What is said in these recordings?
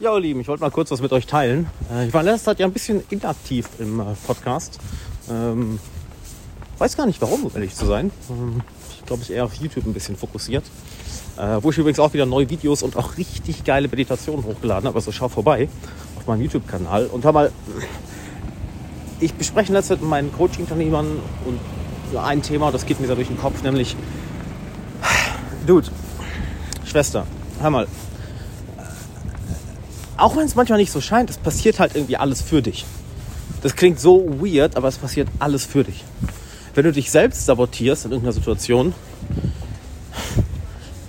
Ja, ihr Lieben, ich wollte mal kurz was mit euch teilen. Äh, ich war letzter Zeit ja ein bisschen inaktiv im äh, Podcast. Ähm, weiß gar nicht warum, um ehrlich zu sein. Ähm, ich glaube, ich eher auf YouTube ein bisschen fokussiert. Äh, wo ich übrigens auch wieder neue Videos und auch richtig geile Meditationen hochgeladen habe. Also schau vorbei auf meinem YouTube-Kanal. Und hör mal, ich bespreche in letzter Zeit mit meinen Coaching-Unternehmern und ein Thema, das geht mir da durch den Kopf, nämlich, Dude, Schwester, hör mal, auch wenn es manchmal nicht so scheint, es passiert halt irgendwie alles für dich. Das klingt so weird, aber es passiert alles für dich. Wenn du dich selbst sabotierst in irgendeiner Situation,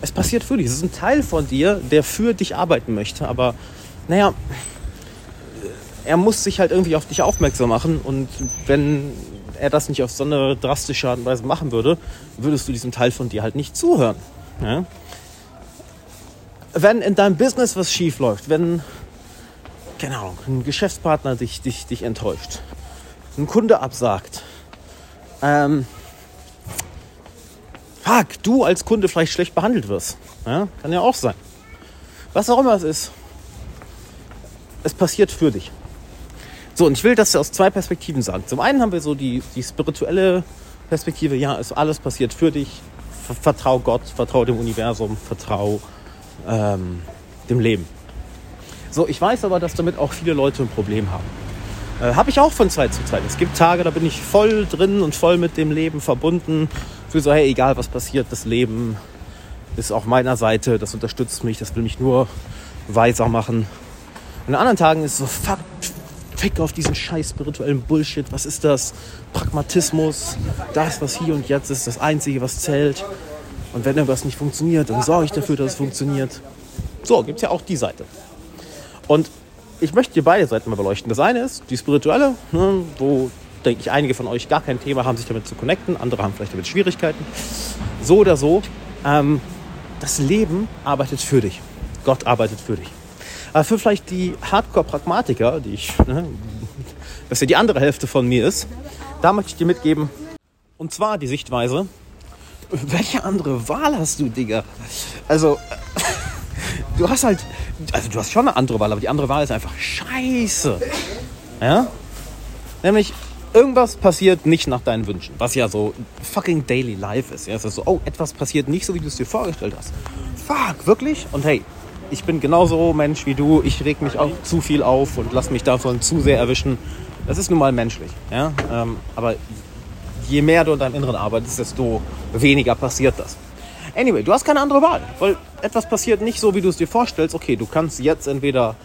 es passiert für dich. Es ist ein Teil von dir, der für dich arbeiten möchte. Aber naja, er muss sich halt irgendwie auf dich aufmerksam machen. Und wenn er das nicht auf so eine drastische Art und Weise machen würde, würdest du diesem Teil von dir halt nicht zuhören. Ja? Wenn in deinem Business was schief läuft, wenn keine Ahnung, ein Geschäftspartner dich, dich, dich enttäuscht, ein Kunde absagt, ähm, fuck, du als Kunde vielleicht schlecht behandelt wirst. Ja, kann ja auch sein. Was auch immer es ist, es passiert für dich. So, und ich will das aus zwei Perspektiven sagen. Zum einen haben wir so die, die spirituelle Perspektive, ja, es alles passiert für dich. Vertrau Gott, vertrau dem Universum, vertrau ähm, dem Leben. So, ich weiß aber, dass damit auch viele Leute ein Problem haben. Äh, Habe ich auch von Zeit zu Zeit. Es gibt Tage, da bin ich voll drin und voll mit dem Leben verbunden. Für so, hey, egal was passiert, das Leben ist auf meiner Seite, das unterstützt mich, das will mich nur weiser machen. Und an anderen Tagen ist es so, fuck, fick auf diesen scheiß spirituellen Bullshit. Was ist das? Pragmatismus, das, was hier und jetzt ist, das Einzige, was zählt. Und wenn irgendwas nicht funktioniert, dann sorge ich dafür, dass es funktioniert. So, gibt es ja auch die Seite. Und ich möchte dir beide Seiten mal beleuchten. Das eine ist die spirituelle, ne, wo, denke ich, einige von euch gar kein Thema haben, sich damit zu connecten. Andere haben vielleicht damit Schwierigkeiten. So oder so, ähm, das Leben arbeitet für dich. Gott arbeitet für dich. Aber für vielleicht die Hardcore-Pragmatiker, die ich, ne, was ja die andere Hälfte von mir ist, da möchte ich dir mitgeben, und zwar die Sichtweise, welche andere Wahl hast du, Digga? Also, du hast halt, also du hast schon eine andere Wahl, aber die andere Wahl ist einfach scheiße. Ja? Nämlich, irgendwas passiert nicht nach deinen Wünschen, was ja so fucking daily life ist. Ja? Es ist so, oh, etwas passiert nicht so, wie du es dir vorgestellt hast. Fuck, wirklich? Und hey, ich bin genauso Mensch wie du. Ich reg mich auch zu viel auf und lass mich davon zu sehr erwischen. Das ist nun mal menschlich. Ja? Ähm, aber je mehr du in deinem Inneren arbeitest, desto weniger passiert das. Anyway, du hast keine andere Wahl, weil etwas passiert nicht so, wie du es dir vorstellst. Okay, du kannst jetzt entweder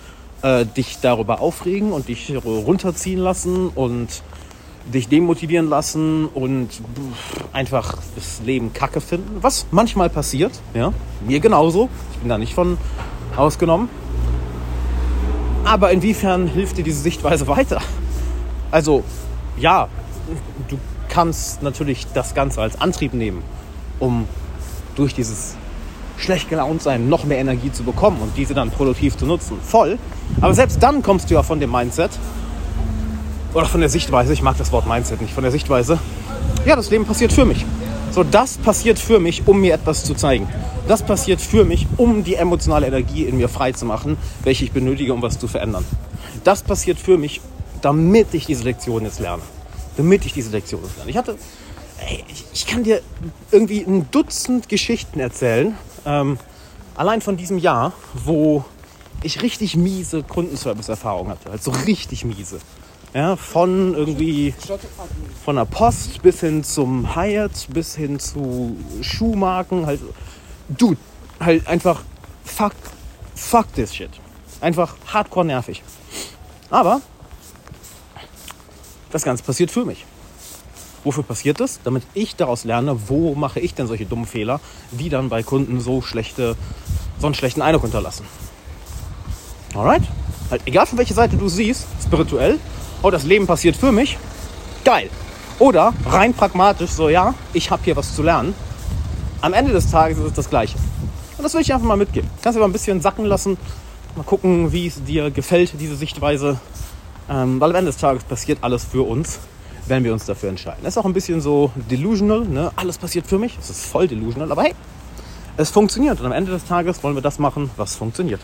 äh, dich darüber aufregen und dich runterziehen lassen und dich demotivieren lassen und einfach das Leben kacke finden, was manchmal passiert, ja, mir genauso, ich bin da nicht von ausgenommen. Aber inwiefern hilft dir diese Sichtweise weiter? Also, ja, du kannst natürlich das Ganze als Antrieb nehmen, um durch dieses schlecht gelaunt sein noch mehr Energie zu bekommen und diese dann produktiv zu nutzen. Voll. Aber selbst dann kommst du ja von dem Mindset oder von der Sichtweise, ich mag das Wort Mindset nicht, von der Sichtweise, ja, das Leben passiert für mich. So, das passiert für mich, um mir etwas zu zeigen. Das passiert für mich, um die emotionale Energie in mir frei zu machen, welche ich benötige, um was zu verändern. Das passiert für mich, damit ich diese Lektion jetzt lerne. Damit ich diese Lektion jetzt lerne. Ich hatte, ich kann dir irgendwie ein Dutzend Geschichten erzählen, ähm, allein von diesem Jahr, wo ich richtig miese Kundenservice-Erfahrungen hatte. Also richtig miese. Ja, von irgendwie von der Post bis hin zum Hyatt, bis hin zu Schuhmarken. Halt, dude, halt einfach fuck, fuck this shit. Einfach hardcore nervig. Aber das Ganze passiert für mich. Wofür passiert das? Damit ich daraus lerne, wo mache ich denn solche dummen Fehler, die dann bei Kunden so schlechte, so einen schlechten Eindruck hinterlassen. Alright? Halt, egal von welcher Seite du siehst, spirituell, oh, das Leben passiert für mich, geil. Oder rein pragmatisch, so ja, ich habe hier was zu lernen. Am Ende des Tages ist es das Gleiche. Und das will ich einfach mal mitgeben. Kannst du mal ein bisschen sacken lassen, mal gucken, wie es dir gefällt, diese Sichtweise. Ähm, weil am Ende des Tages passiert alles für uns, wenn wir uns dafür entscheiden. Das ist auch ein bisschen so delusional, ne? alles passiert für mich. Es ist voll delusional, aber hey, es funktioniert. Und am Ende des Tages wollen wir das machen, was funktioniert.